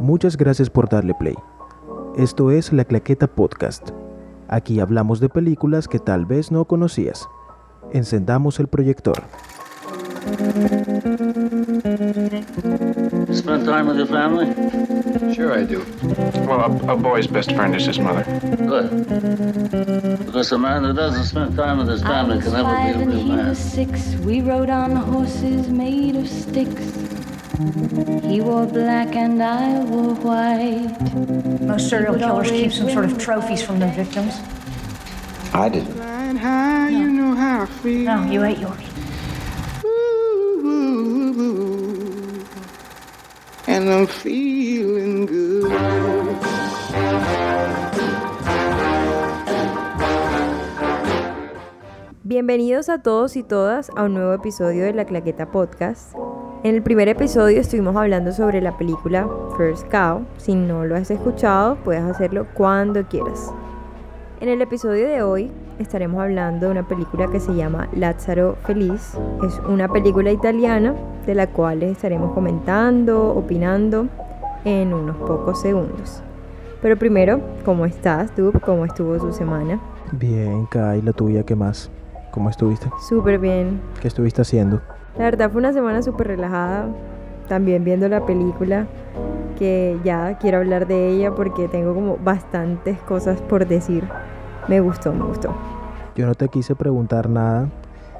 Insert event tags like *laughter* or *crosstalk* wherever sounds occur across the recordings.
Muchas gracias por darle play. Esto es La Claqueta Podcast. Aquí hablamos de películas que tal vez no conocías. Encendamos el proyector. Spend time with your family? Sure, I do. Well, a, a boy's best friend is his mother. Good. Because a man who doesn't spend time with his family can never be a real man. six. We rode on horses made of sticks. He wore black and I wore white. Most serial killers keep some sort of trophies from their victims. I didn't. High, you know how I feel. No, you ate yours. Ooh, and I'm feeling good. Bienvenidos a todos y todas a un nuevo episodio de La Claqueta Podcast. En el primer episodio estuvimos hablando sobre la película First Cow. Si no lo has escuchado, puedes hacerlo cuando quieras. En el episodio de hoy estaremos hablando de una película que se llama Lázaro Feliz. Es una película italiana de la cual les estaremos comentando, opinando en unos pocos segundos. Pero primero, ¿cómo estás, tú? ¿Cómo estuvo tu semana? Bien, Kai, la tuya, ¿qué más? ¿Cómo estuviste? Súper bien. ¿Qué estuviste haciendo? La verdad fue una semana súper relajada. También viendo la película, que ya quiero hablar de ella porque tengo como bastantes cosas por decir. Me gustó, me gustó. Yo no te quise preguntar nada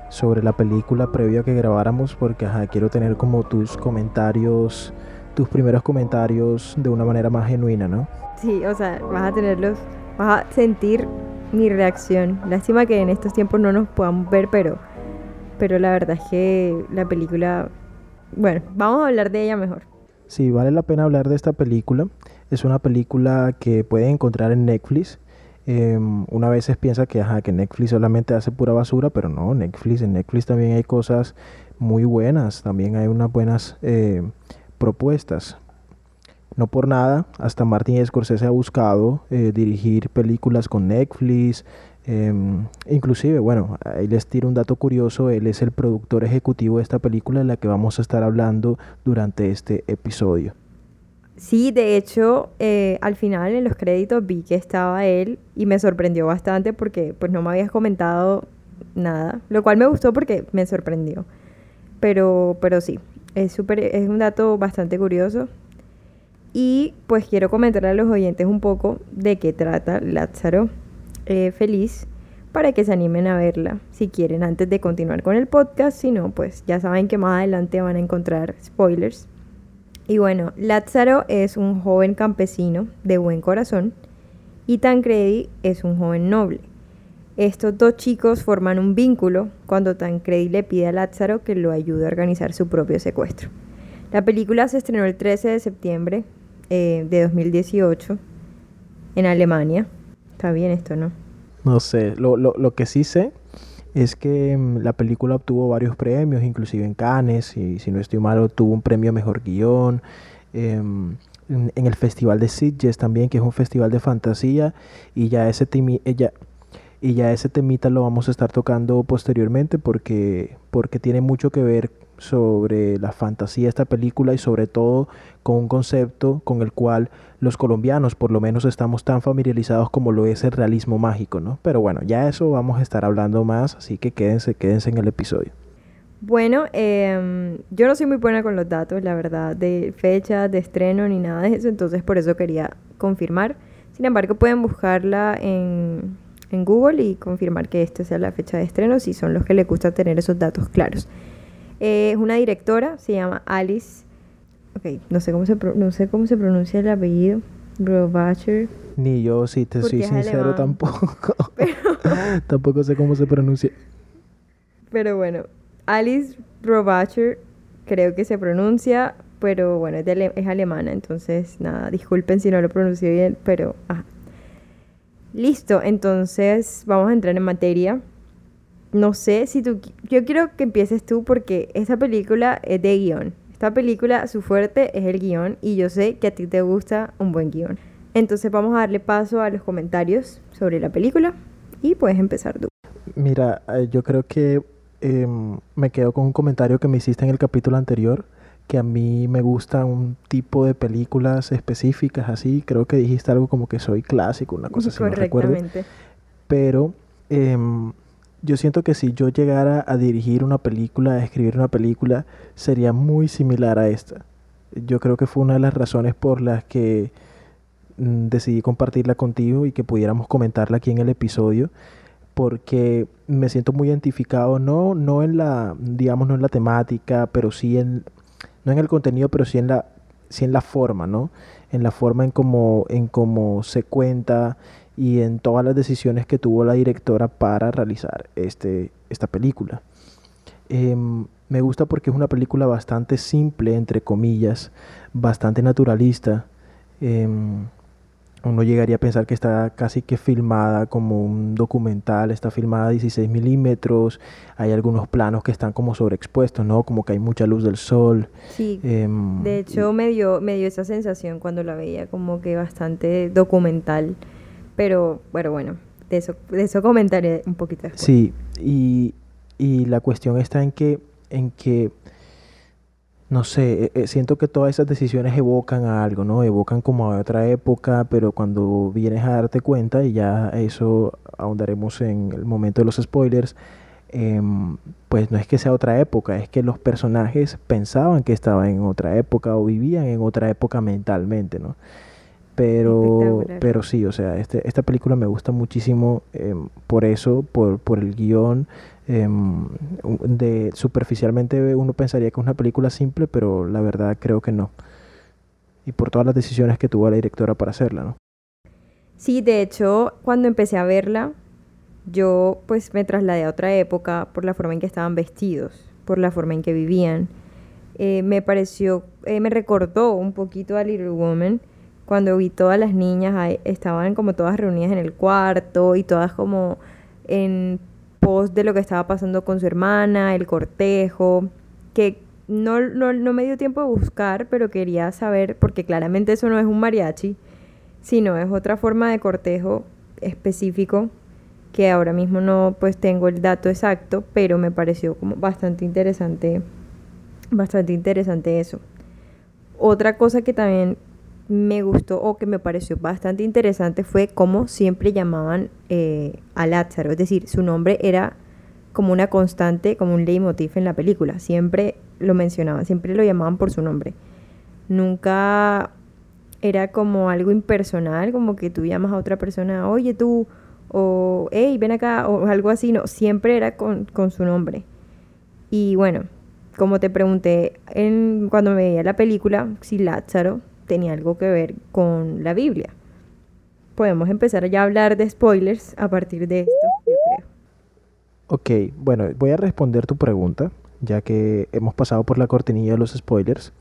sobre la película previo a que grabáramos porque ajá, quiero tener como tus comentarios, tus primeros comentarios de una manera más genuina, ¿no? Sí, o sea, vas a tenerlos, vas a sentir mi reacción. Lástima que en estos tiempos no nos podamos ver, pero, pero la verdad es que la película, bueno, vamos a hablar de ella mejor. Sí, vale la pena hablar de esta película. Es una película que pueden encontrar en Netflix. Em, una vez piensa que, ajá, que Netflix solamente hace pura basura, pero no, Netflix, en Netflix también hay cosas muy buenas, también hay unas buenas eh, propuestas. No por nada, hasta Martin Scorsese ha buscado eh, dirigir películas con Netflix. Em, inclusive, bueno, ahí les tiro un dato curioso, él es el productor ejecutivo de esta película de la que vamos a estar hablando durante este episodio. Sí, de hecho, eh, al final en los créditos vi que estaba él y me sorprendió bastante porque pues no me habías comentado nada, lo cual me gustó porque me sorprendió. Pero, pero sí, es súper, es un dato bastante curioso. Y pues quiero comentarle a los oyentes un poco de qué trata Lázaro eh, Feliz para que se animen a verla si quieren antes de continuar con el podcast. Si no, pues ya saben que más adelante van a encontrar spoilers. Y bueno, Lázaro es un joven campesino de buen corazón y Tancredi es un joven noble. Estos dos chicos forman un vínculo cuando Tancredi le pide a Lázaro que lo ayude a organizar su propio secuestro. La película se estrenó el 13 de septiembre eh, de 2018 en Alemania. Está bien esto, ¿no? No sé, lo, lo, lo que sí sé es que mm, la película obtuvo varios premios, inclusive en Cannes, y si no estoy mal, obtuvo un premio Mejor Guión. em, en, el Festival de Sitges también, que es un festival de fantasía, y ya ese temi- ella, y ya ese temita lo vamos a estar tocando posteriormente porque, porque tiene mucho que ver sobre la fantasía de esta película y sobre todo con un concepto con el cual los colombianos por lo menos estamos tan familiarizados como lo es el realismo mágico, ¿no? Pero bueno, ya eso vamos a estar hablando más, así que quédense, quédense en el episodio. Bueno, em, yo no soy muy buena con los datos, la verdad, de fecha, de estreno ni nada de eso, entonces por eso quería confirmar. Sin embargo, pueden buscarla en, en Google y confirmar que esta sea la fecha de estreno si son los que les gusta tener esos datos claros. Eh, es una directora, se llama Alice. Ok, no sé cómo se, pro- no sé cómo se pronuncia el apellido. Brobacher. Ni yo, si te Porque soy sincero, alemán. tampoco. *laughs* *laughs* tampoco sé cómo se pronuncia. Pero bueno, Alice Brobacher creo que se pronuncia, pero bueno, es, de ale- es alemana, entonces nada, disculpen si no lo pronuncio bien, pero ajá. Listo, entonces vamos a entrar en materia. No sé si tú... Yo quiero que empieces tú porque esta película es de guion. Esta película, su fuerte es el guion y yo sé que a ti te gusta un buen guion. Entonces vamos a darle paso a los comentarios sobre la película y puedes empezar tú. Mira, eh, yo creo que em, me quedo con un comentario que me hiciste en el capítulo anterior, que a mí me gusta un tipo de películas específicas así. Creo que dijiste algo como que soy clásico, una cosa así, no recuerdo. Pero em, yo siento que si yo llegara a dirigir una película, a escribir una película, sería muy similar a esta. Yo creo que fue una de las razones por las que mm, decidí compartirla contigo y que pudiéramos comentarla aquí en el episodio porque me siento muy identificado no no en la digamos no en la temática pero sí en no en el contenido pero sí en la sí en la forma no en la forma en cómo en cómo se cuenta y en todas las decisiones que tuvo la directora para realizar este esta película Em, me gusta porque es una película bastante simple entre comillas bastante naturalista Em, uno llegaría a pensar que está casi que filmada como un documental, está filmada a 16 milímetros, hay algunos planos que están como sobreexpuestos, ¿no? Como que hay mucha luz del sol. Sí, em, de hecho me dio, me dio esa sensación cuando la veía, como que bastante documental. Pero, bueno, bueno, de eso, de eso comentaré un poquito. Sí, y, y la cuestión está en que, en que no sé, eh, eh, siento que todas esas decisiones evocan a algo, ¿no? Evocan como a otra época, pero cuando vienes a darte cuenta, y ya eso ahondaremos en el momento de los spoilers, em, pues no es que sea otra época, es que los personajes pensaban que estaban en otra época o vivían en otra época mentalmente, ¿no? Pero, pero sí, o sea, este, esta película me gusta muchísimo em, por eso, por, por el guion. em, de superficialmente uno pensaría que es una película simple, pero la verdad creo que no. Y por todas las decisiones que tuvo la directora para hacerla, ¿no? Sí, de hecho, cuando empecé a verla, yo pues me trasladé a otra época por la forma en que estaban vestidos, por la forma en que vivían. Eh, me pareció, eh, me recordó un poquito a Little Woman cuando vi todas las niñas ahí, estaban como todas reunidas en el cuarto y todas como en pos de lo que estaba pasando con su hermana, el cortejo, que no, no, no me dio tiempo de buscar, pero quería saber, porque claramente eso no es un mariachi, sino es otra forma de cortejo específico que ahora mismo no pues tengo el dato exacto, pero me pareció como bastante interesante, bastante interesante eso. Otra cosa que también me gustó o que me pareció bastante interesante fue cómo siempre llamaban eh, a Lázaro, es decir, su nombre era como una constante, como un leitmotiv en la película, siempre lo mencionaban, siempre lo llamaban por su nombre. Nunca era como algo impersonal, como que tú llamas a otra persona, oye tú, o hey, ven acá, o algo así, no, siempre era con, con su nombre. Y bueno, como te pregunté en, cuando me veía la película, si Lázaro tenía algo que ver con la Biblia. Podemos empezar ya a hablar de spoilers a partir de esto, yo creo. Ok, bueno, voy a responder tu pregunta, ya que hemos pasado por la cortinilla de los spoilers.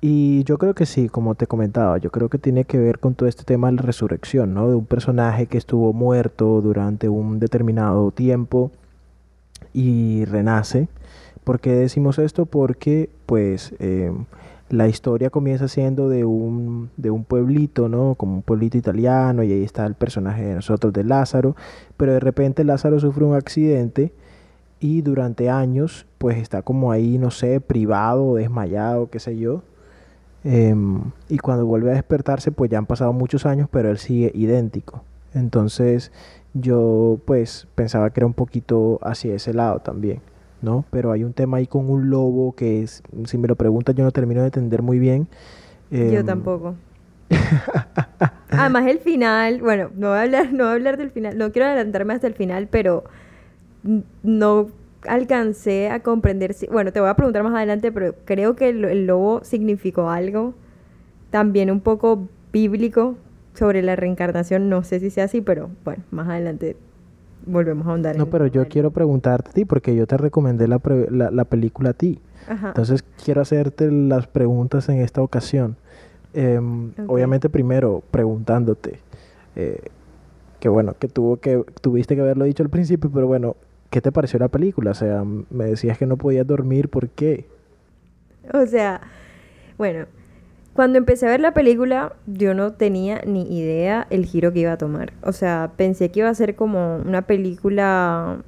Y yo creo que sí, como te comentaba, yo creo que tiene que ver con todo este tema de la resurrección, ¿no? De un personaje que estuvo muerto durante un determinado tiempo y renace. ¿Por qué decimos esto? Porque, pues, eh, la historia comienza siendo de un, de un pueblito, ¿no? Como un pueblito italiano y ahí está el personaje de nosotros, de Lázaro, pero de repente Lázaro sufre un accidente y durante años pues está como ahí, no sé, privado, desmayado, qué sé yo. Em, y cuando vuelve a despertarse pues ya han pasado muchos años, pero él sigue idéntico. Entonces yo pues pensaba que era un poquito hacia ese lado también. ¿No? Pero hay un tema ahí con un lobo que es, si me lo preguntas yo no termino de entender muy bien. Yo Em, tampoco. *laughs* Además el final, bueno, no voy a hablar, no voy a hablar del final, no quiero adelantarme hasta el final, pero no alcancé a comprender, si- bueno, te voy a preguntar más adelante, pero creo que el, el lobo significó algo también un poco bíblico sobre la reencarnación, no sé si sea así, pero bueno, más adelante volvemos a ahondar No, en- pero yo quiero preguntarte a ti porque yo te recomendé la, pre- la, la película a ti. Ajá. Entonces quiero hacerte las preguntas en esta ocasión. Em. Obviamente primero preguntándote, eh, que bueno, que, tuvo que tuviste que haberlo dicho al principio, pero bueno, ¿qué te pareció la película? O sea, me decías que no podías dormir, ¿por qué? O sea, bueno, cuando empecé a ver la película, yo no tenía ni idea el giro que iba a tomar. O sea, pensé que iba a ser como una película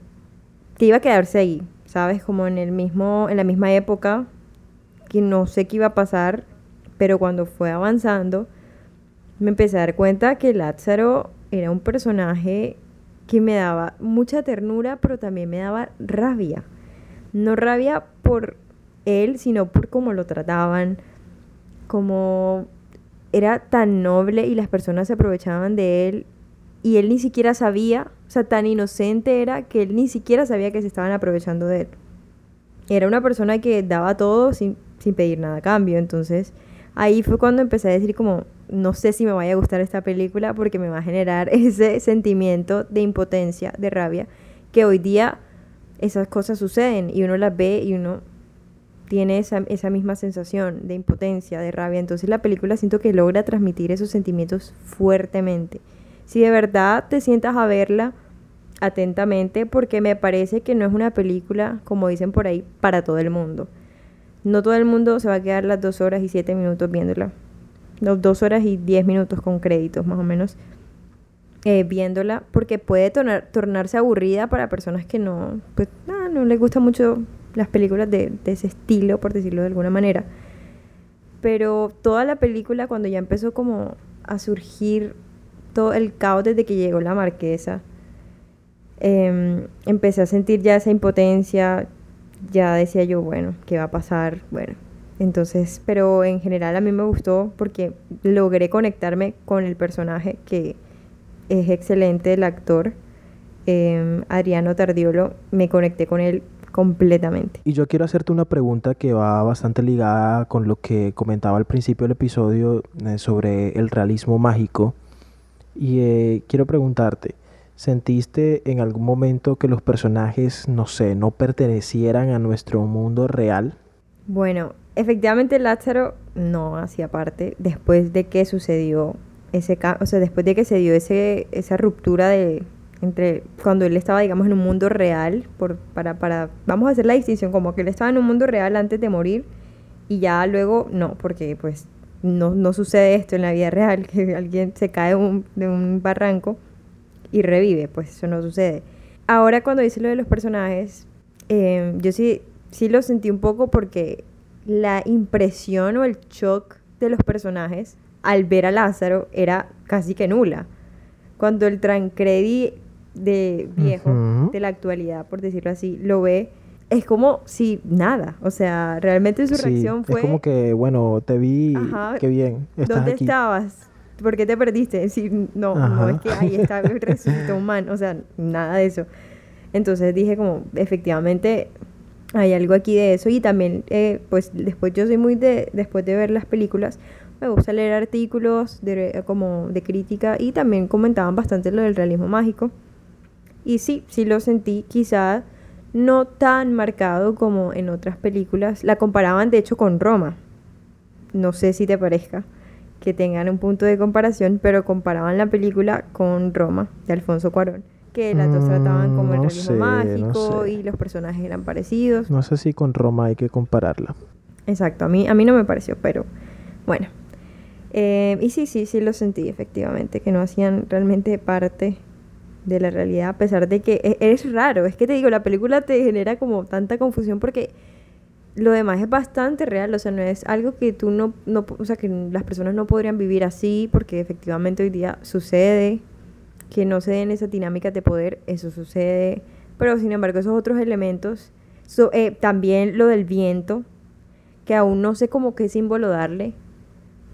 que iba a quedarse ahí, ¿sabes? Como en el mismo, en la misma época que no sé qué iba a pasar, pero cuando fue avanzando, me empecé a dar cuenta que Lázaro era un personaje que me daba mucha ternura, pero también me daba rabia. No rabia por él, sino por cómo lo trataban, como era tan noble y las personas se aprovechaban de él y él ni siquiera sabía, o sea, tan inocente era que él ni siquiera sabía que se estaban aprovechando de él. Era una persona que daba todo sin, sin pedir nada a cambio, entonces ahí fue cuando empecé a decir como, no sé si me vaya a gustar esta película porque me va a generar *laughs* ese sentimiento de impotencia, de rabia, que hoy día esas cosas suceden y uno las ve y uno tiene esa, esa misma sensación de impotencia, de rabia. Entonces la película siento que logra transmitir esos sentimientos fuertemente. Si de verdad te sientas a verla atentamente, porque me parece que no es una película, como dicen por ahí, para todo el mundo. No todo el mundo se va a quedar las dos horas y siete minutos viéndola. Los dos horas y diez minutos con créditos, más o menos, eh, viéndola, porque puede tornar- tornarse aburrida para personas que no, pues, ah, no les gusta mucho las películas de, de ese estilo, por decirlo de alguna manera. Pero toda la película, cuando ya empezó como a surgir todo el caos desde que llegó la marquesa, em, empecé a sentir ya esa impotencia, ya decía yo, bueno, ¿qué va a pasar? Bueno, entonces, pero en general a mí me gustó porque logré conectarme con el personaje que es excelente, el actor em, Adriano Tardiolo, me conecté con él completamente. Y yo quiero hacerte una pregunta que va bastante ligada con lo que comentaba al principio del episodio eh, sobre el realismo mágico. Y eh, quiero preguntarte, ¿sentiste en algún momento que los personajes, no sé, no pertenecieran a nuestro mundo real? Bueno, efectivamente Lázaro no hacía parte después de que sucedió ese o sea, después de que se dio ese, esa ruptura de entre cuando él estaba, digamos, en un mundo real, por, para, para, vamos a hacer la distinción, como que él estaba en un mundo real antes de morir y ya luego no, porque pues no, no sucede esto en la vida real, que *laughs* alguien se cae de un, de un barranco y revive, pues eso no sucede. Ahora cuando dice lo de los personajes, eh, yo sí, sí lo sentí un poco porque la impresión o el shock de los personajes al ver a Lázaro era casi que nula. Cuando el Trancredi de viejo, de la actualidad, por decirlo así, lo ve, es como si nada. O sea, realmente su Sí, reacción fue... es como que, bueno, te vi, Ajá, qué bien, estás ¿Dónde aquí. estabas? ¿Por qué te perdiste? Sí, no, no Ajá. es que ahí está, resucitó un man, o sea, nada de eso. Entonces dije como, efectivamente, hay algo aquí de eso y también, eh, pues después yo soy muy de, después de ver las películas, me gusta leer artículos de, como de crítica y también comentaban bastante lo del realismo mágico. Y sí, sí lo sentí, quizá no tan marcado como en otras películas. La comparaban de hecho con Roma. No sé si te parezca que tengan un punto de comparación, pero comparaban la película con Roma de Alfonso Cuarón. Que las dos trataban como el Mm, no realismo sé, no mágico sé. y los personajes eran parecidos. No sé si con Roma hay que compararla. Exacto, a mí, a mí no me pareció, pero bueno. Eh, y sí, sí, sí lo sentí efectivamente, que no hacían realmente parte de la realidad, a pesar de que e- es, raro, es que te digo, la película te genera como tanta confusión porque lo demás es bastante real, o sea, no es algo que tú no, no, o sea, que las personas no podrían vivir así, porque efectivamente hoy día sucede, que no se den esas dinámicas de poder, eso sucede, pero sin embargo esos otros elementos, so- eh, también lo del viento, que aún no sé como qué símbolo darle,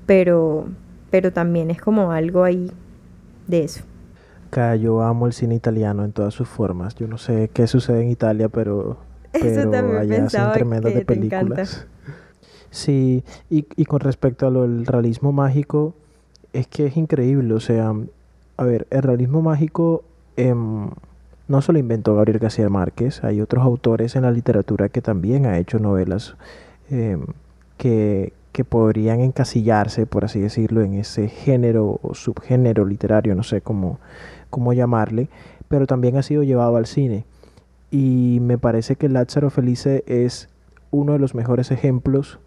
pero, pero también es como algo ahí de eso. Acá yo amo el cine italiano en todas sus formas. Yo no sé qué sucede en Italia, pero, *laughs* pero allá hacen pensaba tremendas de películas. Sí, y, y con respecto a lo del realismo mágico, es que es increíble. O sea, a ver, el realismo mágico em, no solo inventó Gabriel García Márquez, hay otros autores en la literatura que también han hecho novelas em, que, que podrían encasillarse, por así decirlo, en ese género o subgénero literario, no sé cómo, cómo llamarle, pero también ha sido llevado al cine. Y me parece que Lázaro Felice es uno de los mejores ejemplos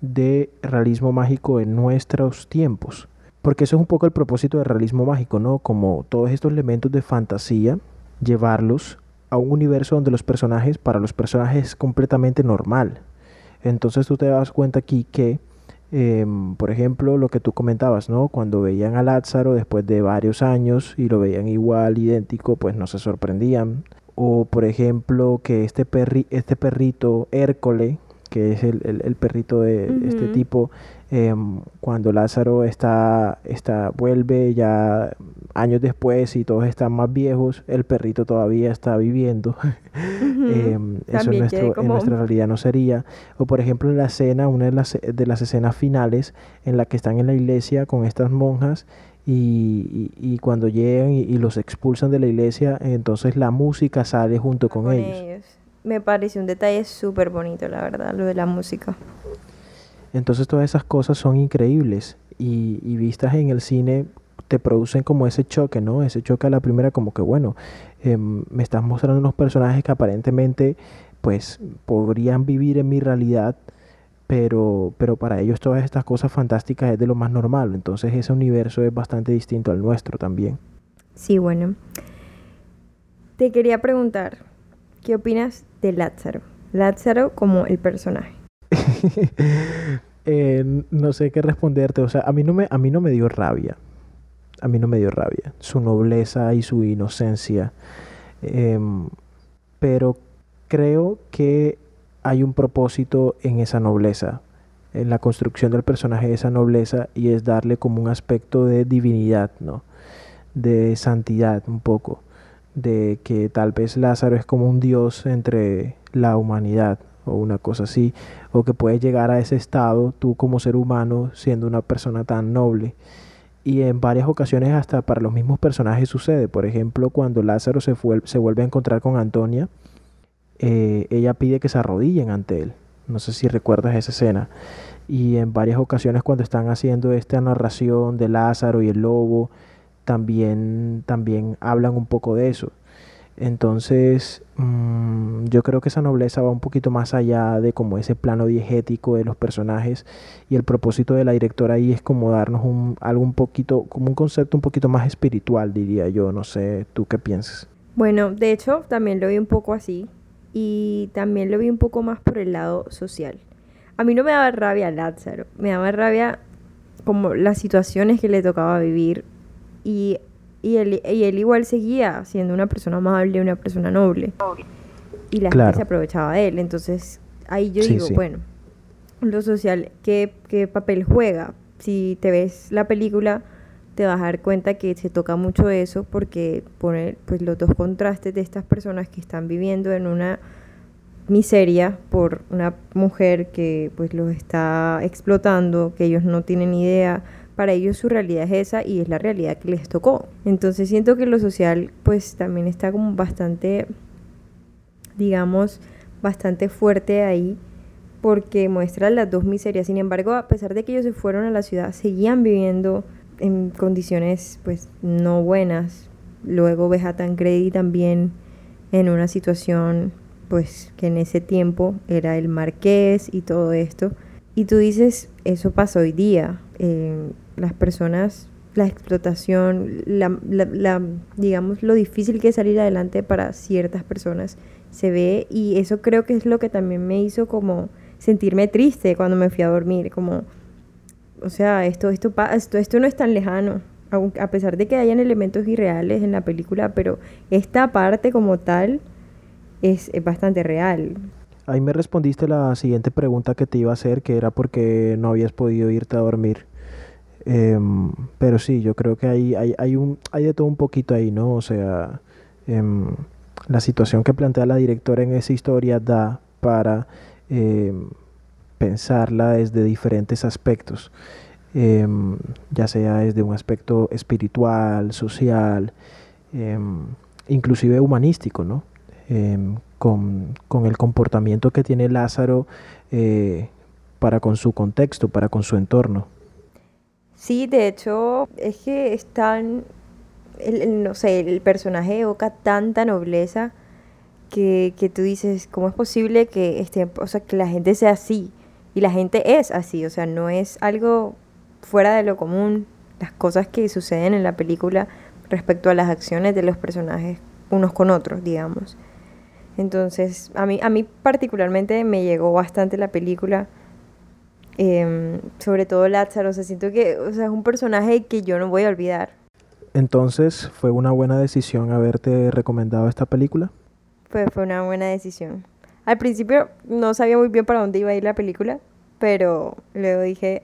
de realismo mágico en nuestros tiempos. Porque eso es un poco el propósito del realismo mágico, ¿no? Como todos estos elementos de fantasía, llevarlos a un universo donde los personajes, para los personajes es completamente normal. Entonces tú te das cuenta aquí que, em, por ejemplo, lo que tú comentabas, ¿no? Cuando veían a Lázaro después de varios años y lo veían igual, idéntico, pues no se sorprendían. O por ejemplo, que este, perri este perrito Hércole, que es el, el- el perrito de este tipo, em, cuando Lázaro está, está, vuelve ya años después y todos están más viejos, el perrito todavía está viviendo. *laughs* Em, eso en, nuestro- en nuestra realidad no sería. O por ejemplo en la escena, una de las, de las escenas finales en la que están en la iglesia con estas monjas y, y- y cuando llegan y, y los expulsan de la iglesia, entonces la música sale junto con, con ellos. ellos. Me pareció un detalle súper bonito, la verdad, lo de la música. Entonces todas esas cosas son increíbles y, y vistas en el cine te producen como ese choque, ¿no? Ese choque a la primera como que, bueno, em, me estás mostrando unos personajes que aparentemente pues podrían vivir en mi realidad, pero, pero para ellos todas estas cosas fantásticas es de lo más normal. Entonces ese universo es bastante distinto al nuestro también. Sí, bueno. Te quería preguntar, ¿qué opinas de Lázaro? Lázaro como el personaje. *laughs* Eh, no sé qué responderte. O sea, a mí no me, a mí no me dio rabia. A mí no me dio rabia. Su nobleza y su inocencia. Em, pero creo que hay un propósito en esa nobleza. En la construcción del personaje de esa nobleza. Y es darle como un aspecto de divinidad, ¿no? De santidad un poco. De que tal vez Lázaro es como un dios entre la humanidad. O una cosa así o que puedes llegar a ese estado tú como ser humano siendo una persona tan noble. Y en varias ocasiones hasta para los mismos personajes sucede. Por ejemplo, cuando Lázaro se, fue, se vuelve a encontrar con Antonia, eh, ella pide que se arrodillen ante él. No sé si recuerdas esa escena. Y en varias ocasiones cuando están haciendo esta narración de Lázaro y el lobo, también, también hablan un poco de eso. Entonces, mm, yo creo que esa nobleza va un poquito más allá de como ese plano diegético de los personajes y el propósito de la directora ahí es como darnos un, algo un poquito, como un concepto un poquito más espiritual, diría yo. No sé, ¿tú qué piensas? Bueno, de hecho, también lo vi un poco así. Y también lo vi un poco más por el lado social. A mí no me daba rabia Lázaro. Me daba rabia como las situaciones que le tocaba vivir. Y, y, él, y él igual seguía siendo una persona amable, una persona noble. Y la Claro. gente se aprovechaba de él. Entonces, ahí yo Sí, digo, sí. bueno, lo social, ¿qué, ¿qué papel juega? Si te ves la película, te vas a dar cuenta que se toca mucho eso porque pone pues los dos contrastes de estas personas que están viviendo en una miseria por una mujer que pues los está explotando, que ellos no tienen idea. Para ellos su realidad es esa y es la realidad que les tocó. Entonces siento que lo social pues también está como bastante, digamos, bastante fuerte ahí porque muestra las dos miserias. Sin embargo, a pesar de que ellos se fueron a la ciudad, seguían viviendo en condiciones pues no buenas. Luego ves a Tancredi también en una situación pues que en ese tiempo era el marqués y todo esto. Y tú dices, eso pasa hoy día. Eh, las personas, la explotación, la, la- digamos, lo difícil que es salir adelante para ciertas personas se ve y eso creo que es lo que también me hizo como sentirme triste cuando me fui a dormir, como, o sea, esto, esto, esto, esto no es tan lejano, a pesar de que hayan elementos irreales en la película, pero esta parte como tal es, es bastante real. Ahí me respondiste la siguiente pregunta que te iba a hacer, que era porque no habías podido irte a dormir. Em, pero sí, yo creo que hay, hay, hay, un, hay de todo un poquito ahí, ¿no? O sea, em, la situación que plantea la directora en esa historia da para em, pensarla desde diferentes aspectos, ya sea desde un aspecto espiritual, social, inclusive humanístico, ¿no? Con, con el comportamiento que tiene Lázaro eh, para con su contexto, para con su entorno. Sí, de hecho, es que es tan, el, no sé, el personaje evoca tanta nobleza que, que tú dices, ¿cómo es posible que esté, o sea, que la gente sea así? Y la gente es así, o sea, no es algo fuera de lo común, las cosas que suceden en la película respecto a las acciones de los personajes unos con otros, digamos. Entonces, a mí, a mí particularmente me llegó bastante la película. Em, sobre todo Lázaro, o sea, siento que o sea, es un personaje que yo no voy a olvidar. Entonces, ¿fue una buena decisión haberte recomendado esta película? Fue, fue una buena decisión. Al principio no sabía muy bien para dónde iba a ir la película, pero luego dije,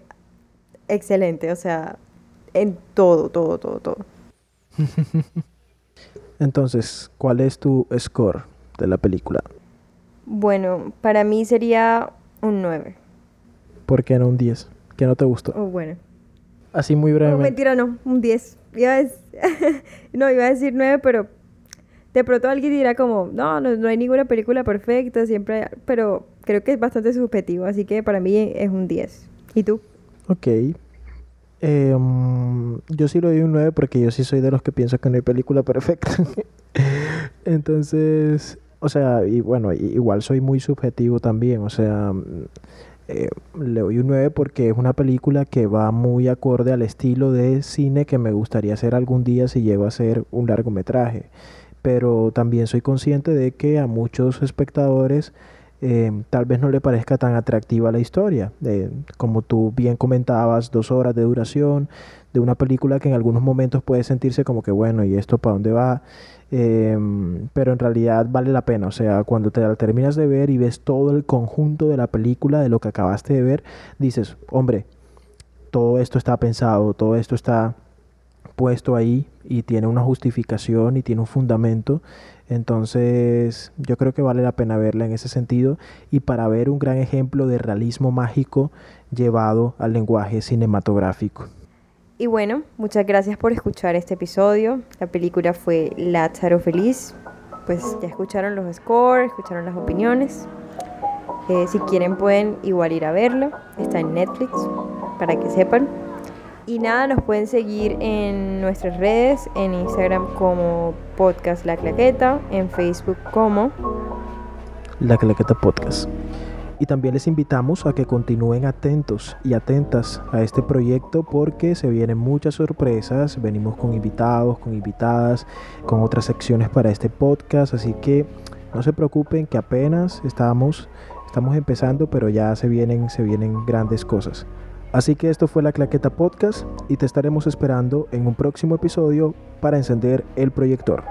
excelente, o sea, en todo, todo, todo, todo. *laughs* Entonces, ¿cuál es tu score de la película? Bueno, para mí sería un 9. ¿Por qué no un 10? ¿Qué no te gustó? Oh, bueno. Así muy No, brevemente. mentira, no, un 10. Iba a dec- *laughs* no, iba a decir 9, pero de pronto alguien dirá como, no, no, no hay ninguna película perfecta, siempre hay... Pero creo que es bastante subjetivo, así que para mí es un 10. ¿Y tú? Ok. Eh, mm, yo sí lo doy un 9 porque yo sí soy de los que pienso que no hay película perfecta. *laughs* Entonces, o sea, y bueno, igual soy muy subjetivo también. O sea, eh, le doy un 9 porque es una película que va muy acorde al estilo de cine que me gustaría hacer algún día si llego a hacer un largometraje. Pero también soy consciente de que a muchos espectadores eh, tal vez no le parezca tan atractiva la historia. Eh, como tú bien comentabas, dos horas de duración de una película que en algunos momentos puede sentirse como que, bueno, ¿y esto para dónde va? Em, pero en realidad vale la pena. O sea, cuando te la terminas de ver y ves todo el conjunto de la película, de lo que acabaste de ver, dices, hombre, todo esto está pensado, todo esto está puesto ahí y tiene una justificación y tiene un fundamento. Entonces yo creo que vale la pena verla en ese sentido y para ver un gran ejemplo de realismo mágico llevado al lenguaje cinematográfico. Y bueno, muchas gracias por escuchar este episodio. La película fue Lázaro Feliz. Pues ya escucharon los scores, escucharon las opiniones. Eh, si quieren pueden igual ir a verlo. Está en Netflix, para que sepan. Y nada, nos pueden seguir en nuestras redes, en Instagram como Podcast La Claqueta, en Facebook como La Claqueta Podcast. Y también les invitamos a que continúen atentos y atentas a este proyecto porque se vienen muchas sorpresas. Venimos con invitados, con invitadas, con otras secciones para este podcast. Así que no se preocupen que apenas estamos, estamos empezando, pero ya se vienen, se vienen grandes cosas. Así que esto fue la Claqueta Podcast y te estaremos esperando en un próximo episodio para encender el proyector.